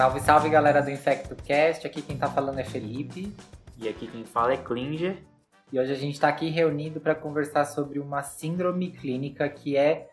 Salve, salve galera do InfectoCast. Aqui quem tá falando é Felipe. E aqui quem fala é Klinger. E hoje a gente está aqui reunido para conversar sobre uma síndrome clínica que é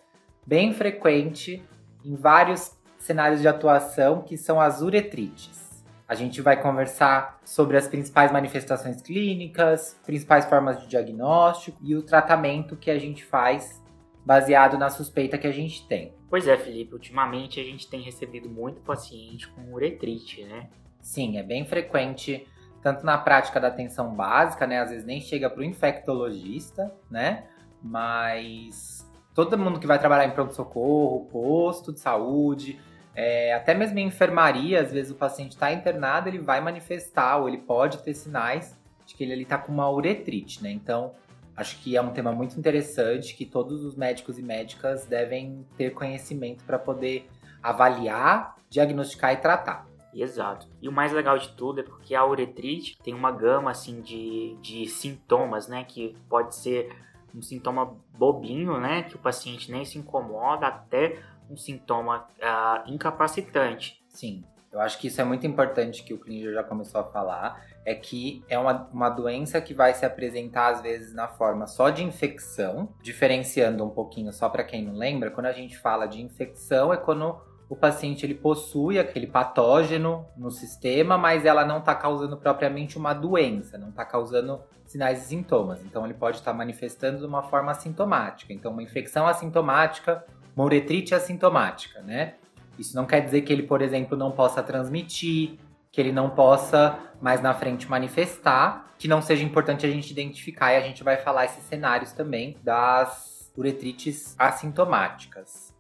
bem frequente em vários cenários de atuação, que são as uretrites. A gente vai conversar sobre as principais manifestações clínicas, principais formas de diagnóstico e o tratamento que a gente faz baseado na suspeita que a gente tem. Pois é, Felipe, ultimamente a gente tem recebido muito paciente com uretrite, né? Sim, é bem frequente, tanto na prática da atenção básica, né? Às vezes nem chega para o infectologista, né? Mas todo mundo que vai trabalhar em pronto-socorro, posto de saúde, é, até mesmo em enfermaria, às vezes o paciente está internado, ele vai manifestar ou ele pode ter sinais de que ele está com uma uretrite, né? Então, acho que é um tema muito interessante que todos os médicos e médicas devem ter conhecimento para poder avaliar, diagnosticar e tratar. Exato. E o mais legal de tudo é porque a uretrite tem uma gama assim de, de sintomas, né? Que pode ser um sintoma bobinho, né? Que o paciente nem se incomoda, até um sintoma uh, incapacitante. Sim, eu acho que isso é muito importante que o Klinger já começou a falar, é que é uma, uma doença que vai se apresentar às vezes na forma só de infecção, diferenciando um pouquinho só para quem não lembra, quando a gente fala de infecção é quando o paciente ele possui aquele patógeno no sistema, mas ela não está causando propriamente uma doença, não está causando sinais e sintomas. Então ele pode estar tá manifestando de uma forma assintomática. Então uma infecção assintomática uma uretrite assintomática, né? Isso não quer dizer que ele, por exemplo, não possa transmitir, que ele não possa mais na frente manifestar, que não seja importante a gente identificar e a gente vai falar esses cenários também das uretrites assintomáticas.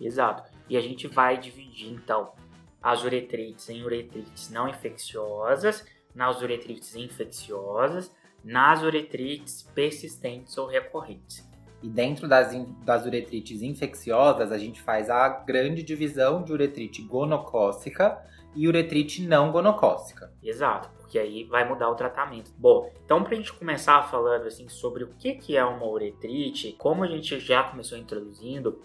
Exato. E a gente vai dividir então as uretrites em uretrites não infecciosas, nas uretrites infecciosas, nas uretrites persistentes ou recorrentes. E dentro das, das uretrites infecciosas, a gente faz a grande divisão de uretrite gonocócica e uretrite não gonocócica. Exato, porque aí vai mudar o tratamento. Bom, então para a gente começar falando assim sobre o que, que é uma uretrite, como a gente já começou introduzindo,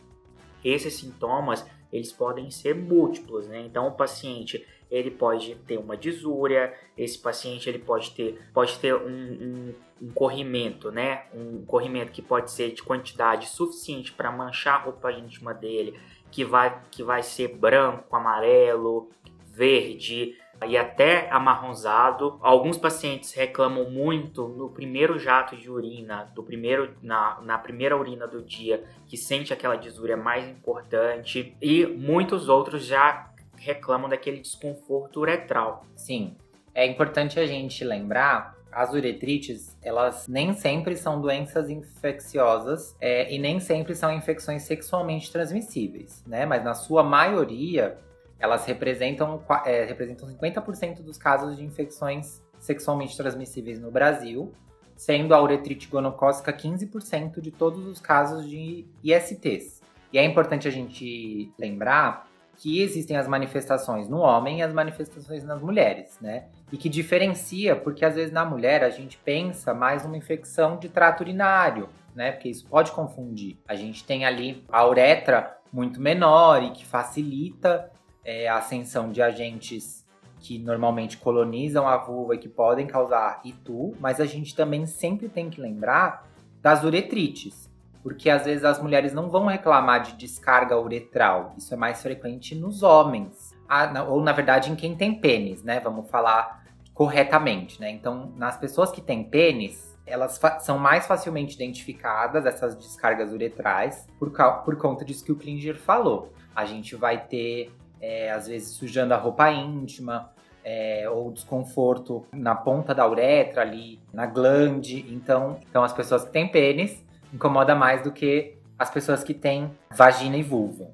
esses sintomas eles podem ser múltiplos, né? Então o paciente ele pode ter uma disúria, esse paciente ele pode ter, pode ter um, um, um corrimento, né? Um corrimento que pode ser de quantidade suficiente para manchar a roupa íntima dele, que vai, que vai ser branco, amarelo, verde e até amarronzado. Alguns pacientes reclamam muito no primeiro jato de urina, do primeiro na, na primeira urina do dia, que sente aquela disúria mais importante, e muitos outros já reclamam daquele desconforto uretral. Sim, é importante a gente lembrar as uretrites, elas nem sempre são doenças infecciosas é, e nem sempre são infecções sexualmente transmissíveis, né? Mas na sua maioria, elas representam, é, representam 50% dos casos de infecções sexualmente transmissíveis no Brasil, sendo a uretrite gonocócica 15% de todos os casos de ISTs. E é importante a gente lembrar que existem as manifestações no homem e as manifestações nas mulheres, né? E que diferencia, porque às vezes na mulher a gente pensa mais numa infecção de trato urinário, né? Porque isso pode confundir. A gente tem ali a uretra muito menor e que facilita é, a ascensão de agentes que normalmente colonizam a vulva e que podem causar itu, mas a gente também sempre tem que lembrar das uretrites, porque às vezes as mulheres não vão reclamar de descarga uretral. Isso é mais frequente nos homens. Ah, ou na verdade em quem tem pênis, né? Vamos falar corretamente, né? Então, nas pessoas que têm pênis, elas são mais facilmente identificadas, essas descargas uretrais, por, por conta disso que o Klinger falou. A gente vai ter, é, às vezes, sujando a roupa íntima, é, ou desconforto na ponta da uretra ali, na glande. Então, então as pessoas que têm pênis incomoda mais do que as pessoas que têm vagina e vulva.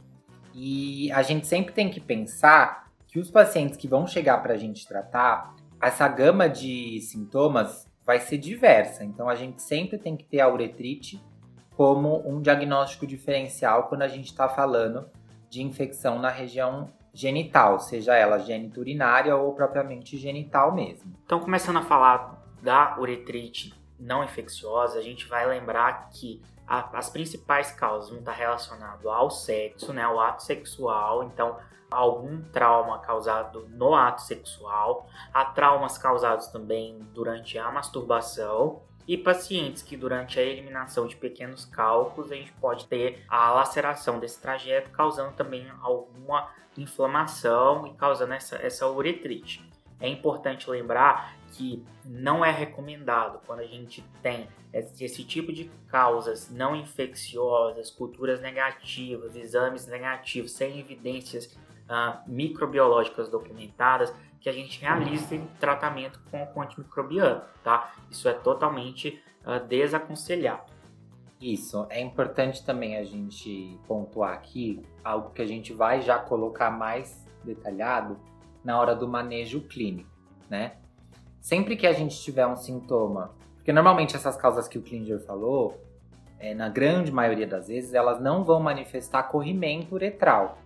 E a gente sempre tem que pensar que os pacientes que vão chegar para a gente tratar, essa gama de sintomas vai ser diversa. Então a gente sempre tem que ter a uretrite como um diagnóstico diferencial quando a gente está falando de infecção na região genital, seja ela geniturinária ou propriamente genital mesmo. Então, começando a falar da uretrite não infecciosa, a gente vai lembrar que a, as principais causas vão estar relacionadas ao sexo, né, ao ato sexual, então algum trauma causado no ato sexual, há traumas causados também durante a masturbação e pacientes que durante a eliminação de pequenos cálculos a gente pode ter a laceração desse trajeto, causando também alguma inflamação e causando essa, essa uretrite. É importante lembrar que não é recomendado quando a gente tem esse tipo de causas não infecciosas, culturas negativas, exames negativos, sem evidências uh, microbiológicas documentadas, que a gente realize tratamento com o antimicrobiano, tá? Isso é totalmente uh, desaconselhado. Isso, é importante também a gente pontuar aqui algo que a gente vai já colocar mais detalhado na hora do manejo clínico, né? Sempre que a gente tiver um sintoma, porque normalmente essas causas que o Klinger falou, é, na grande maioria das vezes, elas não vão manifestar corrimento uretral.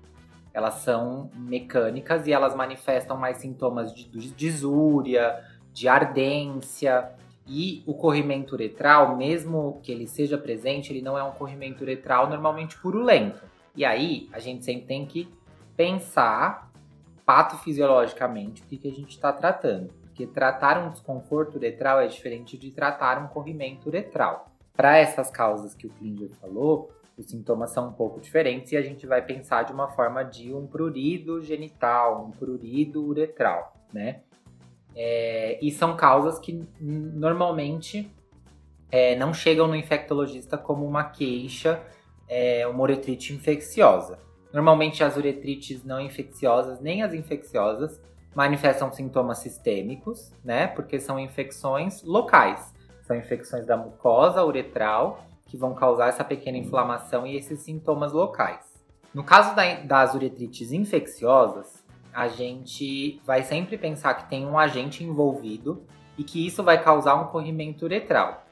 Elas são mecânicas e elas manifestam mais sintomas de, de disúria, de ardência. E o corrimento uretral, mesmo que ele seja presente, ele não é um corrimento uretral normalmente purulento. E aí, a gente sempre tem que pensar patofisiologicamente o que, que a gente está tratando. Porque tratar um desconforto uretral é diferente de tratar um corrimento uretral. Para essas causas que o Klinger falou, os sintomas são um pouco diferentes e a gente vai pensar de uma forma de um prurido genital, um prurido uretral, né? É, e são causas que normalmente é, não chegam no infectologista como uma queixa, é, uma uretrite infecciosa. Normalmente as uretrites não infecciosas, nem as infecciosas, manifestam sintomas sistêmicos, né? Porque são infecções locais. São infecções da mucosa uretral que vão causar essa pequena inflamação e esses sintomas locais. No caso da, das uretrites infecciosas, a gente vai sempre pensar que tem um agente envolvido e que isso vai causar um corrimento uretral.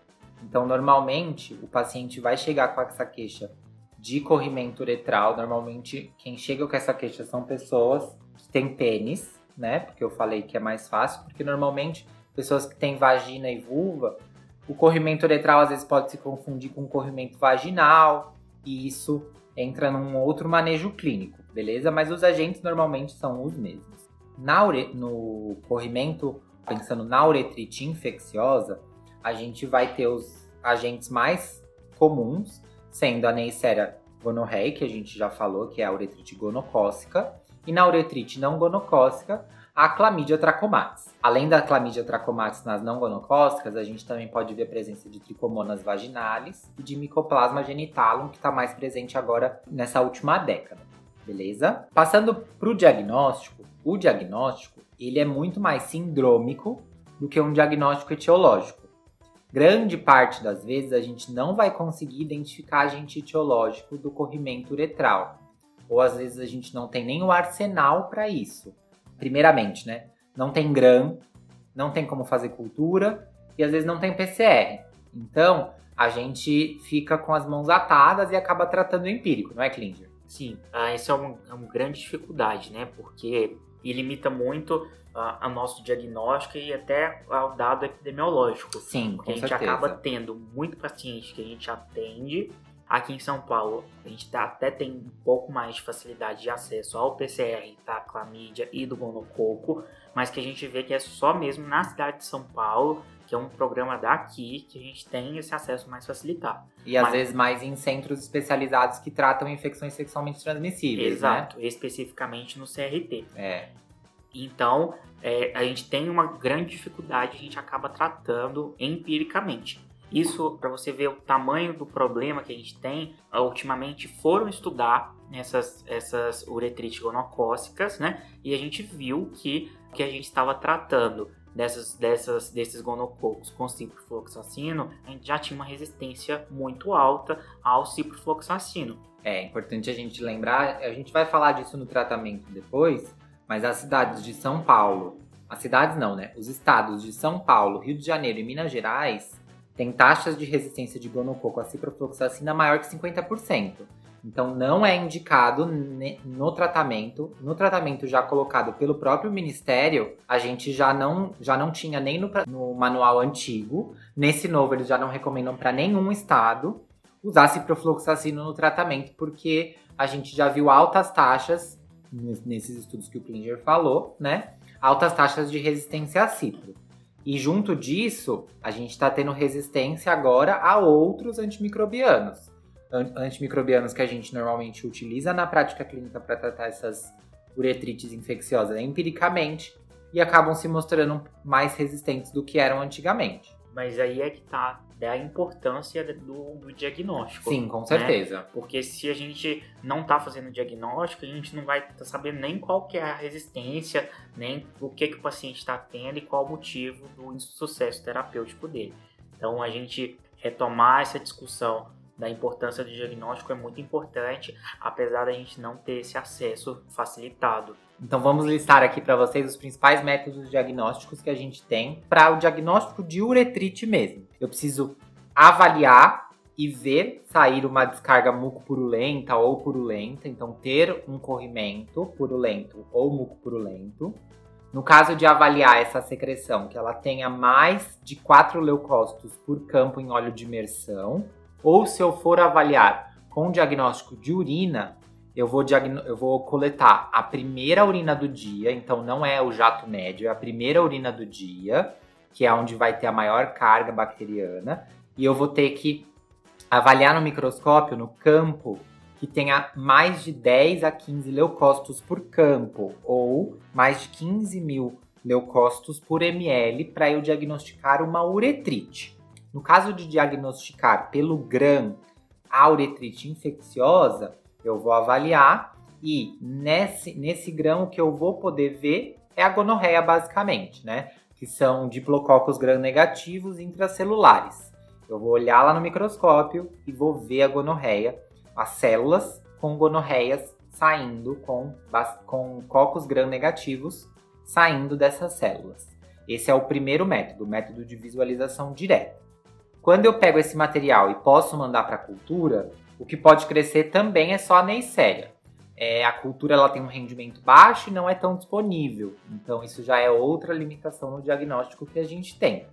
Então, normalmente, o paciente vai chegar com essa queixa de corrimento uretral. Normalmente, quem chega com essa queixa são pessoas que têm pênis, né? Porque eu falei que é mais fácil, porque normalmente pessoas que têm vagina e vulva, o corrimento uretral às vezes pode se confundir com corrimento vaginal, e isso entra num outro manejo clínico, beleza? Mas os agentes normalmente são os mesmos. Na ure... No corrimento, pensando na uretrite infecciosa, a gente vai ter os agentes mais comuns, sendo a Neisseria gonorreia, que a gente já falou, que é a uretrite gonocócica, e na uretrite não gonocócica, a clamídia trachomatis. Além da clamídia trachomatis nas não gonocócicas, a gente também pode ver a presença de tricomonas vaginalis e de micoplasma genitalum, que está mais presente agora nessa última década. Beleza? Passando para o diagnóstico, o diagnóstico ele é muito mais sindrômico do que um diagnóstico etiológico. Grande parte das vezes a gente não vai conseguir identificar agente etiológico do corrimento uretral. Ou às vezes a gente não tem nem o arsenal para isso. Primeiramente, né? Não tem GRAM, não tem como fazer cultura e às vezes não tem PCR. Então, a gente fica com as mãos atadas e acaba tratando empírico, não é, Klinger? Sim, ah, essa é uma, é uma grande dificuldade, né? Porque limita muito a, a nosso diagnóstico e até ao dado epidemiológico. Sim, porque a gente certeza. acaba tendo muito paciente que a gente atende. Aqui em São Paulo, a gente tá, até tem um pouco mais de facilidade de acesso ao PCR, tá? Clamídia e do gonococo, mas que a gente vê que é só mesmo na cidade de São Paulo, que é um programa daqui, que a gente tem esse acesso mais facilitado. E às mas... vezes mais em centros especializados que tratam infecções sexualmente transmissíveis. Né? Exato, né? especificamente no CRT. É. Então, é, a gente tem uma grande dificuldade, a gente acaba tratando empiricamente. Isso, para você ver o tamanho do problema que a gente tem, ultimamente foram estudar essas, essas uretrites gonocócicas, né? E a gente viu que que a gente estava tratando dessas, dessas, desses gonococos com ciprofloxacino, a gente já tinha uma resistência muito alta ao ciprofloxacino. É importante a gente lembrar, a gente vai falar disso no tratamento depois, mas as cidades de São Paulo, as cidades não, né? Os estados de São Paulo, Rio de Janeiro e Minas Gerais têm taxas de resistência de gonococo a ciprofloxacina maior que 50%. Então não é indicado no tratamento, no tratamento já colocado pelo próprio ministério, a gente já não, já não tinha nem no, no manual antigo, nesse novo eles já não recomendam para nenhum estado usar ciprofloxacino no tratamento, porque a gente já viu altas taxas nesses estudos que o Klinger falou, né? Altas taxas de resistência a cipro. E junto disso, a gente está tendo resistência agora a outros antimicrobianos. Antimicrobianos que a gente normalmente utiliza na prática clínica para tratar essas uretrites infecciosas empiricamente e acabam se mostrando mais resistentes do que eram antigamente. Mas aí é que tá é a importância do, do diagnóstico. Sim, com certeza. Né? Porque se a gente não está fazendo diagnóstico, a gente não vai tá sabendo nem qual que é a resistência, nem o que, que o paciente está tendo e qual o motivo do insucesso terapêutico dele. Então, a gente retomar essa discussão da importância do diagnóstico é muito importante, apesar da gente não ter esse acesso facilitado. Então vamos listar aqui para vocês os principais métodos diagnósticos que a gente tem para o diagnóstico de uretrite mesmo. Eu preciso avaliar e ver sair uma descarga mucopurulenta ou purulenta, então ter um corrimento purulento ou mucopurulento. No caso de avaliar essa secreção, que ela tenha mais de 4 leucócitos por campo em óleo de imersão, ou se eu for avaliar com diagnóstico de urina, eu vou, eu vou coletar a primeira urina do dia, então não é o jato médio, é a primeira urina do dia, que é onde vai ter a maior carga bacteriana, e eu vou ter que avaliar no microscópio, no campo, que tenha mais de 10 a 15 leucócitos por campo, ou mais de 15 mil leucócitos por ml, para eu diagnosticar uma uretrite. No caso de diagnosticar pelo GRAM a uretrite infecciosa, eu vou avaliar e nesse, nesse grão o que eu vou poder ver é a gonorreia basicamente, né? Que são diplococos gram negativos intracelulares. Eu vou olhar lá no microscópio e vou ver a gonorreia, as células com gonorreias saindo com, com cocos gram negativos saindo dessas células. Esse é o primeiro método, o método de visualização direta. Quando eu pego esse material e posso mandar para a cultura, o que pode crescer também é só a Neisseria. É, a cultura ela tem um rendimento baixo e não é tão disponível. Então, isso já é outra limitação no diagnóstico que a gente tem.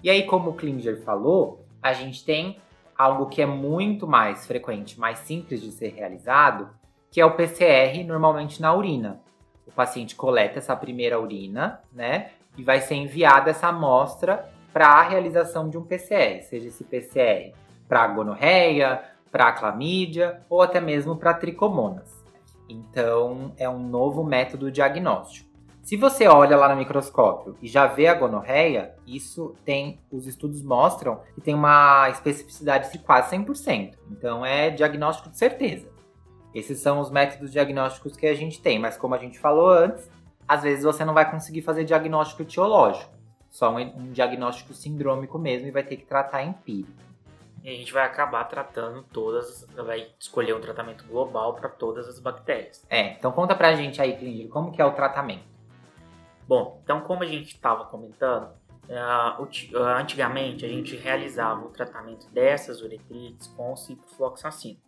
E aí, como o Klinger falou, a gente tem algo que é muito mais frequente, mais simples de ser realizado, que é o PCR, normalmente na urina. O paciente coleta essa primeira urina, né? E vai ser enviada essa amostra para a realização de um PCR, seja esse PCR para gonorreia, para clamídia ou até mesmo para tricomonas. Então, é um novo método diagnóstico. Se você olha lá no microscópio e já vê a gonorreia, isso tem, os estudos mostram que tem uma especificidade de quase 100%. Então, é diagnóstico de certeza. Esses são os métodos diagnósticos que a gente tem, mas como a gente falou antes, às vezes você não vai conseguir fazer diagnóstico etiológico só um, um diagnóstico sindrômico mesmo e vai ter que tratar empírico. E a gente vai acabar tratando todas, vai escolher um tratamento global para todas as bactérias. É, então conta pra gente aí, Klinger, como que é o tratamento? Bom, então como a gente estava comentando, uh, antigamente a gente realizava o tratamento dessas uretrites com ciprofloxacino.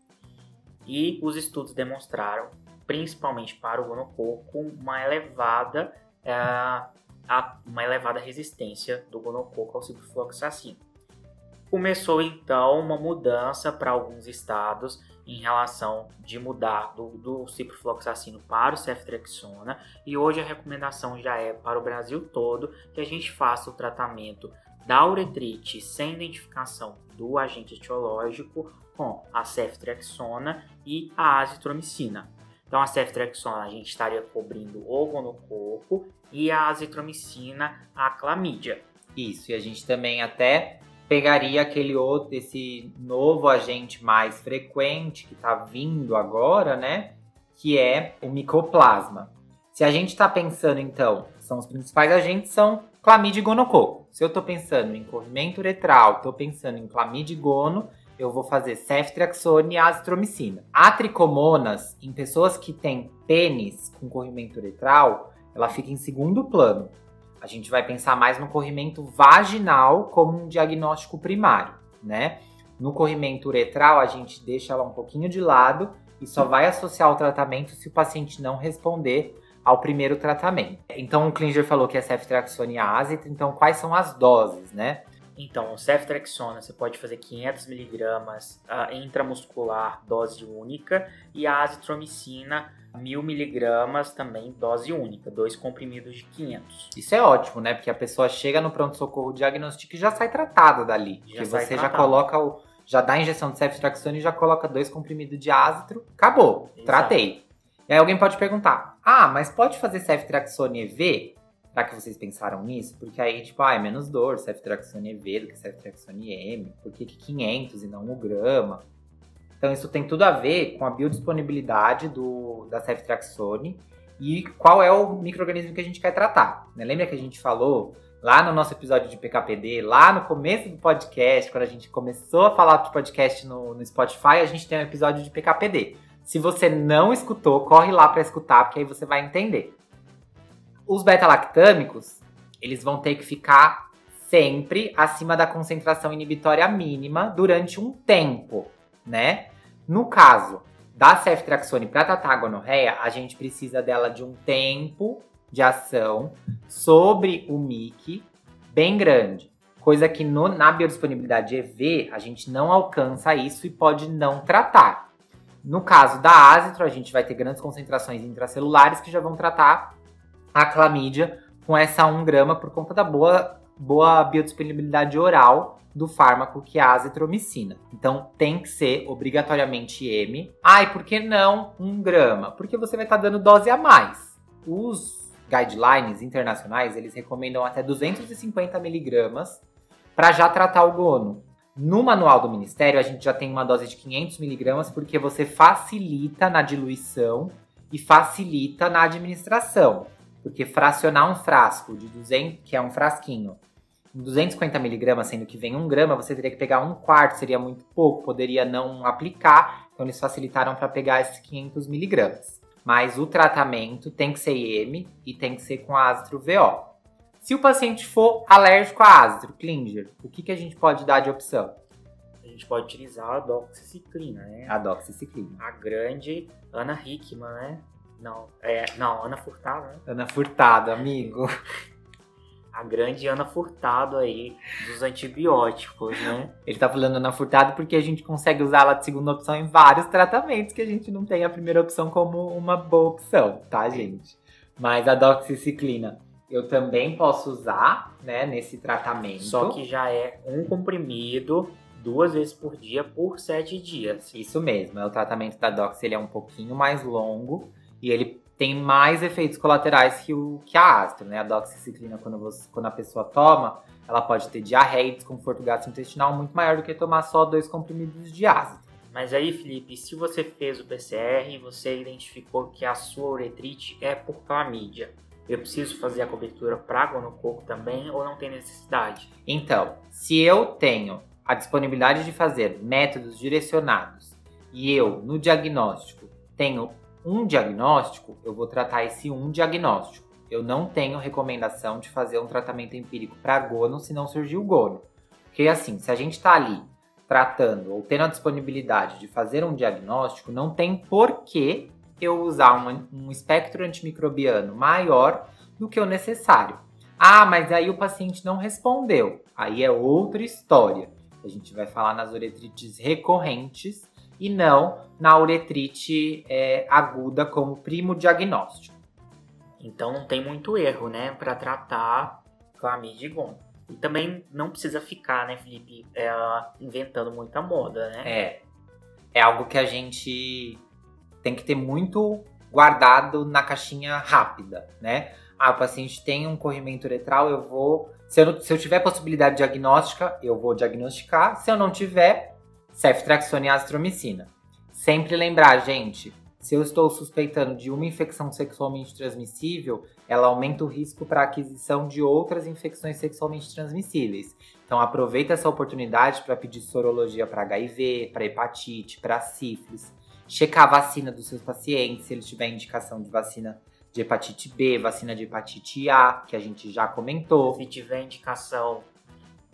E os estudos demonstraram, principalmente para o gonococo, uma elevada uh, a uma elevada resistência do gonococo ao ciprofloxacino. Começou então uma mudança para alguns estados em relação de mudar do, do ciprofloxacino para o ceftriaxona e hoje a recomendação já é para o Brasil todo que a gente faça o tratamento da uretrite sem identificação do agente etiológico com a ceftriaxona e a azitromicina. Então a ceftriaxona a gente estaria cobrindo o gonococo e a azitromicina a clamídia. Isso, e a gente também até pegaria aquele outro, esse novo agente mais frequente que está vindo agora, né? Que é o micoplasma. Se a gente está pensando, então, são os principais agentes, são clamídia e gonococo. Se eu estou pensando em corrimento uretral, estou pensando em clamídia e gono, eu vou fazer ceftriaxone e azitromicina. A tricomonas, em pessoas que têm pênis com corrimento uretral, ela fica em segundo plano. A gente vai pensar mais no corrimento vaginal como um diagnóstico primário, né? No corrimento uretral, a gente deixa ela um pouquinho de lado e só vai associar o tratamento se o paciente não responder ao primeiro tratamento. Então, o Klinger falou que é ceftriaxone e azitra, então quais são as doses, né? Então, o ceftriaxona você pode fazer 500mg uh, intramuscular, dose única, e a azitromicina 1000mg também, dose única, dois comprimidos de 500. Isso é ótimo, né? Porque a pessoa chega no pronto-socorro diagnóstico e já sai tratada dali. Já você tratada. já coloca o. Já dá a injeção de ceftriaxona e já coloca dois comprimidos de ácitro. Acabou. Exato. Tratei. E aí alguém pode perguntar: ah, mas pode fazer ceftriaxone EV? Será que vocês pensaram nisso? Porque aí, tipo, ah, é menos dor, ceftriaxone EV do que ceftriaxone M. Por que 500 e não 1 grama? Então isso tem tudo a ver com a biodisponibilidade do, da ceftriaxone e qual é o microorganismo que a gente quer tratar. Né? Lembra que a gente falou lá no nosso episódio de PKPD, lá no começo do podcast, quando a gente começou a falar de podcast no, no Spotify, a gente tem um episódio de PKPD. Se você não escutou, corre lá para escutar, porque aí você vai entender. Os beta-lactâmicos, eles vão ter que ficar sempre acima da concentração inibitória mínima durante um tempo né? No caso da ceftriaxone para tratar a gente precisa dela de um tempo de ação sobre o MIC bem grande. Coisa que no, na biodisponibilidade EV a gente não alcança isso e pode não tratar. No caso da azitro, a gente vai ter grandes concentrações intracelulares que já vão tratar a clamídia com essa 1 grama por conta da boa, boa biodisponibilidade oral do fármaco que é a azitromicina. Então tem que ser obrigatoriamente M. Ai, por que não 1 grama? Porque você vai estar tá dando dose a mais. Os guidelines internacionais, eles recomendam até 250 miligramas para já tratar o gono. No manual do Ministério, a gente já tem uma dose de 500 miligramas porque você facilita na diluição e facilita na administração. Porque fracionar um frasco de 200, que é um frasquinho, 250 miligramas, sendo que vem um grama, você teria que pegar um quarto, seria muito pouco, poderia não aplicar. Então eles facilitaram para pegar esses 500 miligramas. Mas o tratamento tem que ser IM e tem que ser com ácido VO. Se o paciente for alérgico a ácido, Klinger, o que, que a gente pode dar de opção? A gente pode utilizar a doxiciclina, né? A doxiciclina. A grande Ana Hickman, né? Não, é, não, Ana Furtado, né? Ana Furtado, amigo. a grande Ana Furtado aí dos antibióticos, né? Ele tá falando Ana Furtado porque a gente consegue usá-la de segunda opção em vários tratamentos que a gente não tem a primeira opção como uma boa opção, tá, gente? Mas a doxiciclina eu também posso usar, né, nesse tratamento. Só que já é um comprimido duas vezes por dia por sete dias. Isso mesmo, é o tratamento da dox, ele é um pouquinho mais longo e ele tem mais efeitos colaterais que, o, que a astro, né? A doxiciclina, quando, você, quando a pessoa toma, ela pode ter diarreia e desconforto gastrointestinal muito maior do que tomar só dois comprimidos de ácido. Mas aí, Felipe, se você fez o PCR e você identificou que a sua uretrite é por clamídia, eu preciso fazer a cobertura para gonococo também ou não tem necessidade? Então, se eu tenho a disponibilidade de fazer métodos direcionados e eu, no diagnóstico, tenho um diagnóstico, eu vou tratar esse um diagnóstico. Eu não tenho recomendação de fazer um tratamento empírico para gono se não surgiu gono. Porque assim, se a gente está ali tratando ou tendo a disponibilidade de fazer um diagnóstico, não tem por que eu usar um espectro antimicrobiano maior do que o necessário. Ah, mas aí o paciente não respondeu. Aí é outra história. A gente vai falar nas uretrites recorrentes e não na uretrite é, aguda como primo diagnóstico. Então não tem muito erro, né, para tratar clamídia e. E também não precisa ficar, né, Felipe, é, inventando muita moda, né? É. É algo que a gente tem que ter muito guardado na caixinha rápida, né? Ah, o paciente tem um corrimento uretral, eu vou. Se eu, se eu tiver possibilidade diagnóstica, eu vou diagnosticar. Se eu não tiver, ceftriaxona e azitromicina. Sempre lembrar, gente, se eu estou suspeitando de uma infecção sexualmente transmissível, ela aumenta o risco para a aquisição de outras infecções sexualmente transmissíveis. Então aproveita essa oportunidade para pedir sorologia para HIV, para hepatite, para sífilis, checar a vacina dos seus pacientes, se eles tiverem indicação de vacina de hepatite B, vacina de hepatite A, que a gente já comentou. Se tiver indicação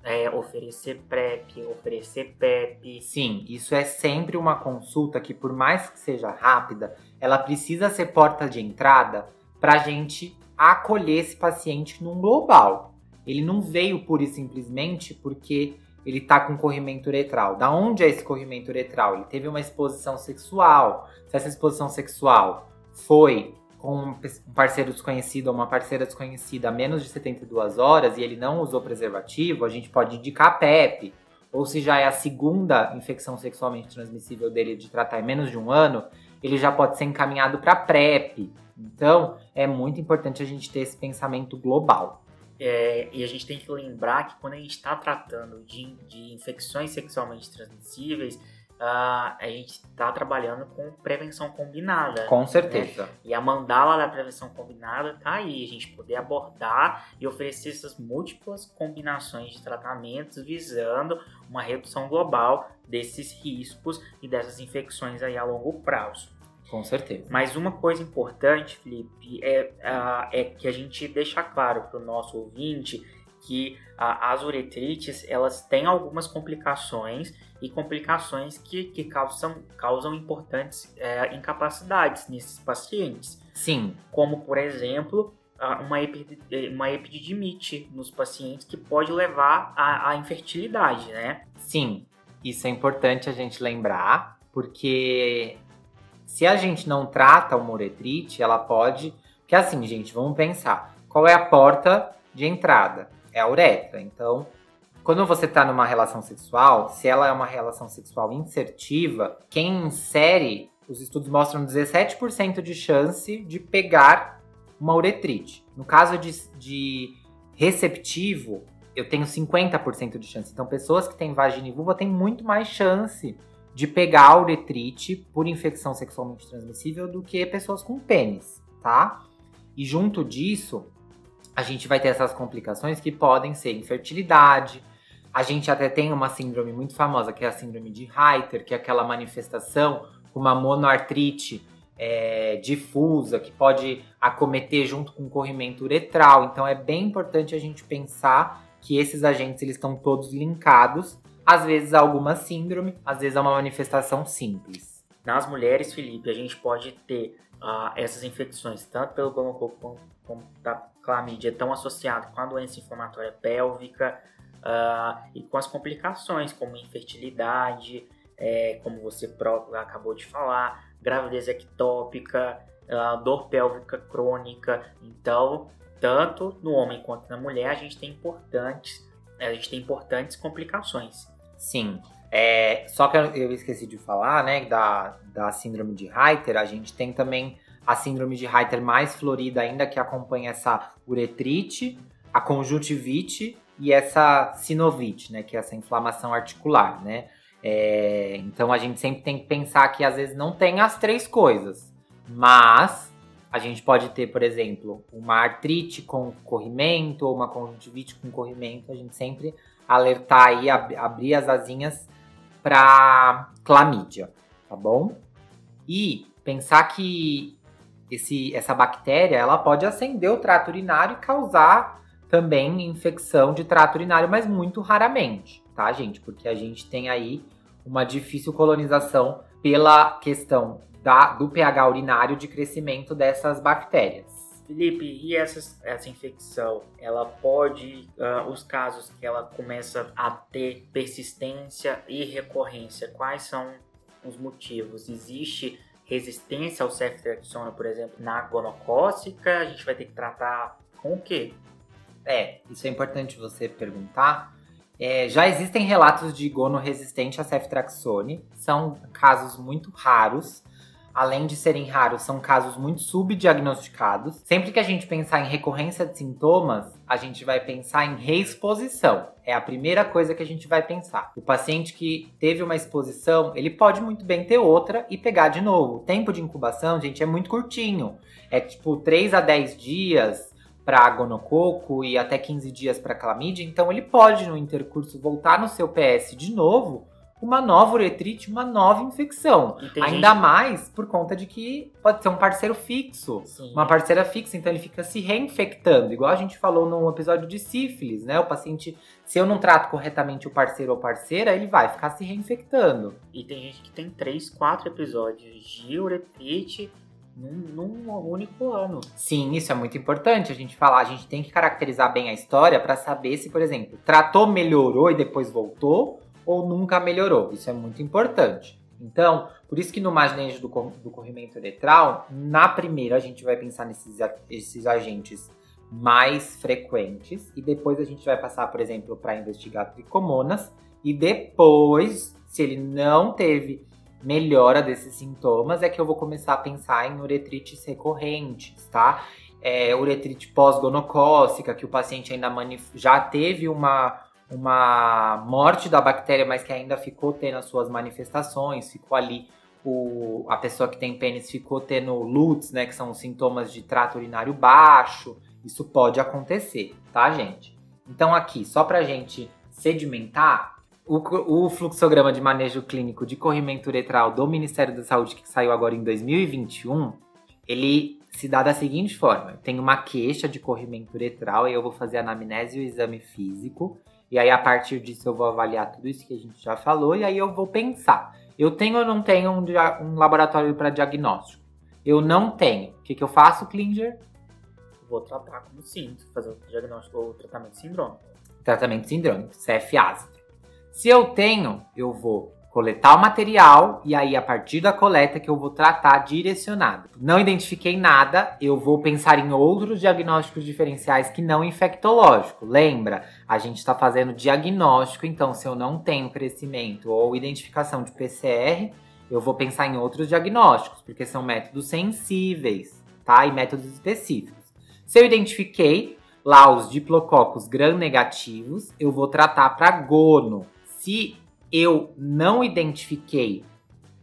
é, oferecer PrEP, oferecer PEP. Sim, isso é sempre uma consulta que, por mais que seja rápida, ela precisa ser porta de entrada para a gente acolher esse paciente num global. ele não veio pura e simplesmente porque ele tá com corrimento uretral. Da onde é esse corrimento uretral? Ele teve uma exposição sexual. Se essa exposição sexual foi com um parceiro desconhecido ou uma parceira desconhecida a menos de 72 horas e ele não usou preservativo, a gente pode indicar PEP. Ou se já é a segunda infecção sexualmente transmissível dele de tratar em menos de um ano, ele já pode ser encaminhado para PrEP. Então, é muito importante a gente ter esse pensamento global. É, e a gente tem que lembrar que quando a gente está tratando de, de infecções sexualmente transmissíveis, uh, a gente está trabalhando com prevenção combinada. Com certeza. Né? E a mandala da prevenção combinada tá aí, a gente poder abordar e oferecer essas múltiplas combinações de tratamentos visando uma redução global desses riscos e dessas infecções aí a longo prazo. Com certeza. Mas uma coisa importante, Felipe, é, uh, é que a gente deixa claro para o nosso ouvinte que uh, as uretrites elas têm algumas complicações e complicações que, que causam, causam importantes é, incapacidades nesses pacientes. Sim. Como, por exemplo, uma, uma epididimite nos pacientes que pode levar à, à infertilidade, né? Sim, isso é importante a gente lembrar, porque se a gente não trata uma uretrite, ela pode. Porque assim, gente, vamos pensar: qual é a porta de entrada? É a uretra. Então, quando você está numa relação sexual, se ela é uma relação sexual insertiva, quem insere, os estudos mostram 17% de chance de pegar uma uretrite. No caso de, de receptivo, eu tenho 50% de chance. Então, pessoas que têm vagina e vulva têm muito mais chance de pegar a uretrite por infecção sexualmente transmissível do que pessoas com pênis, tá? E junto disso, a gente vai ter essas complicações que podem ser infertilidade, a gente até tem uma síndrome muito famosa, que é a síndrome de Reiter, que é aquela manifestação com uma monoartrite é, difusa, que pode acometer junto com corrimento uretral. Então é bem importante a gente pensar que esses agentes eles estão todos linkados. Às vezes alguma síndrome, às vezes é uma manifestação simples. Nas mulheres, Felipe, a gente pode ter uh, essas infecções, tanto pelo gonococo como, como da clamídia, tão associado com a doença inflamatória pélvica, uh, e com as complicações, como infertilidade, é, como você próprio acabou de falar, gravidez ectópica, uh, dor pélvica crônica. Então, tanto no homem quanto na mulher, a gente tem importantes, a gente tem importantes complicações. Sim. É, só que eu esqueci de falar, né, da, da síndrome de Reiter, a gente tem também a síndrome de Reiter mais florida ainda, que acompanha essa uretrite, a conjuntivite e essa sinovite, né, que é essa inflamação articular, né? É, então a gente sempre tem que pensar que às vezes não tem as três coisas, mas a gente pode ter, por exemplo, uma artrite com corrimento ou uma conjuntivite com corrimento. A gente sempre alertar aí, ab abrir as asinhas para clamídia, tá bom? E pensar que esse, essa bactéria ela pode acender o trato urinário e causar também infecção de trato urinário, mas muito raramente, tá, gente? Porque a gente tem aí uma difícil colonização pela questão da, do pH urinário de crescimento dessas bactérias. Felipe, e essa, essa infecção, ela pode, uh, os casos que ela começa a ter persistência e recorrência, quais são os motivos? Existe resistência ao ceftriaxona, por exemplo, na gonocócica? A gente vai ter que tratar com o quê? É, isso é importante você perguntar. É, já existem relatos de gono resistente a ceftraxone, são casos muito raros. Além de serem raros, são casos muito subdiagnosticados. Sempre que a gente pensar em recorrência de sintomas, a gente vai pensar em reexposição. É a primeira coisa que a gente vai pensar. O paciente que teve uma exposição, ele pode muito bem ter outra e pegar de novo. O tempo de incubação, gente, é muito curtinho. É tipo 3 a 10 dias para gonococo e até 15 dias para clamídia, então ele pode no intercurso voltar no seu PS de novo, uma nova uretrite, uma nova infecção. Ainda gente... mais por conta de que pode ser um parceiro fixo, Sim. uma parceira fixa, então ele fica se reinfectando, igual a gente falou no episódio de sífilis, né? O paciente, se eu não trato corretamente o parceiro ou parceira, ele vai ficar se reinfectando. E tem gente que tem três, quatro episódios de uretrite num, num único ano. Sim, isso é muito importante a gente falar. A gente tem que caracterizar bem a história para saber se, por exemplo, tratou, melhorou e depois voltou ou nunca melhorou. Isso é muito importante. Então, por isso que no manejo do, do corrimento uretral, na primeira a gente vai pensar nesses esses agentes mais frequentes e depois a gente vai passar, por exemplo, para investigar tricomonas e depois, se ele não teve melhora desses sintomas, é que eu vou começar a pensar em uretrites recorrentes, tá? É, uretrite pós-gonocócica, que o paciente ainda já teve uma, uma morte da bactéria, mas que ainda ficou tendo as suas manifestações, ficou ali o, a pessoa que tem pênis ficou tendo LUTs, né, que são sintomas de trato urinário baixo. Isso pode acontecer, tá, gente? Então aqui, só pra gente sedimentar, o, o, fluxograma de manejo clínico de corrimento uretral do Ministério da Saúde, que saiu agora em 2021, ele se dá da seguinte forma: tem uma queixa de corrimento uretral, e eu vou fazer anamnese e o exame físico. E aí, a partir disso, eu vou avaliar tudo isso que a gente já falou, e aí eu vou pensar: eu tenho ou não tenho um, um laboratório para diagnóstico? Eu não tenho. O que, que eu faço, Klinger? Vou tratar como sinto, fazer o diagnóstico ou tratamento sindrômico. Tratamento sindrômico, CF ácido. Se eu tenho, eu vou coletar o material e aí a partir da coleta que eu vou tratar direcionado. Não identifiquei nada, eu vou pensar em outros diagnósticos diferenciais que não infectológico. Lembra? A gente está fazendo diagnóstico, então se eu não tenho crescimento ou identificação de PCR, eu vou pensar em outros diagnósticos, porque são métodos sensíveis, tá? E métodos específicos. Se eu identifiquei lá os diplococos gram-negativos, eu vou tratar para gono se eu não identifiquei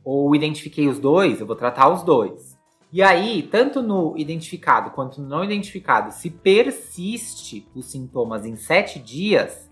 ou identifiquei os dois, eu vou tratar os dois. E aí, tanto no identificado quanto no não identificado, se persiste os sintomas em sete dias,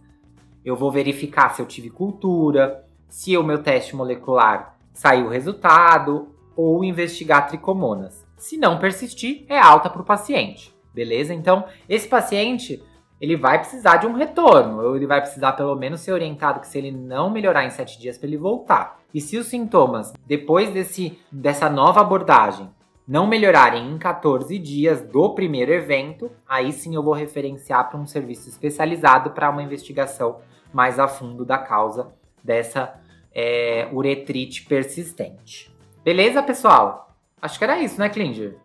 eu vou verificar se eu tive cultura, se o meu teste molecular saiu o resultado, ou investigar tricomonas. Se não persistir, é alta para o paciente, beleza? Então, esse paciente ele vai precisar de um retorno, ou ele vai precisar pelo menos ser orientado que se ele não melhorar em 7 dias para ele voltar. E se os sintomas, depois desse, dessa nova abordagem, não melhorarem em 14 dias do primeiro evento, aí sim eu vou referenciar para um serviço especializado para uma investigação mais a fundo da causa dessa é, uretrite persistente. Beleza, pessoal? Acho que era isso, né, Klinger?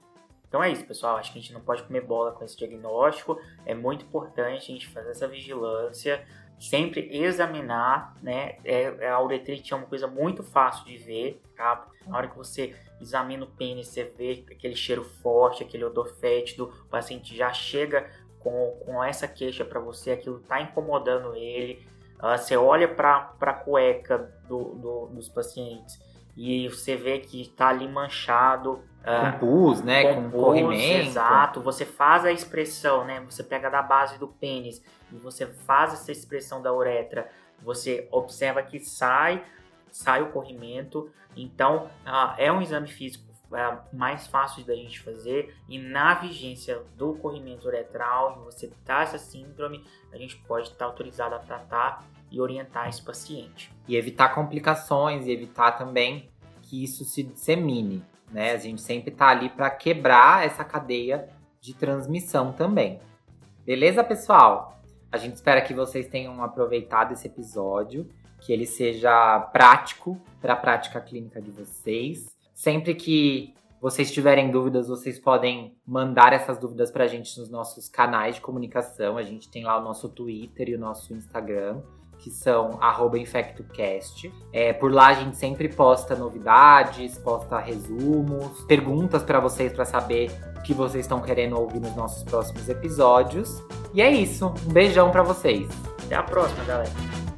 Então é isso, pessoal. Acho que a gente não pode comer bola com esse diagnóstico. É muito importante a gente fazer essa vigilância, sempre examinar, né? É, a uretrite é uma coisa muito fácil de ver, tá? Na hora que você examina o pênis, você vê aquele cheiro forte, aquele odor fétido, o paciente já chega com, com essa queixa para você, aquilo tá incomodando ele. Uh, você olha para a cueca do, do, dos pacientes e você vê que está ali manchado, com pus, né? Com, com corrimento. Exato. Você faz a expressão, né? Você pega da base do pênis e você faz essa expressão da uretra. Você observa que sai, sai o corrimento. Então, uh, é um exame físico uh, mais fácil da gente fazer. E na vigência do corrimento uretral, você tá essa síndrome, a gente pode estar tá autorizado a tratar e orientar esse paciente. E evitar complicações e evitar também que isso se dissemine né? A gente sempre tá ali para quebrar essa cadeia de transmissão também. Beleza, pessoal? A gente espera que vocês tenham aproveitado esse episódio, que ele seja prático para a prática clínica de vocês. Sempre que vocês tiverem dúvidas, vocês podem mandar essas dúvidas para a gente nos nossos canais de comunicação. A gente tem lá o nosso Twitter e o nosso Instagram que são InfectoCast. É, por lá a gente sempre posta novidades, posta resumos, perguntas para vocês para saber o que vocês estão querendo ouvir nos nossos próximos episódios. E é isso. Um beijão para vocês. Até a próxima, galera.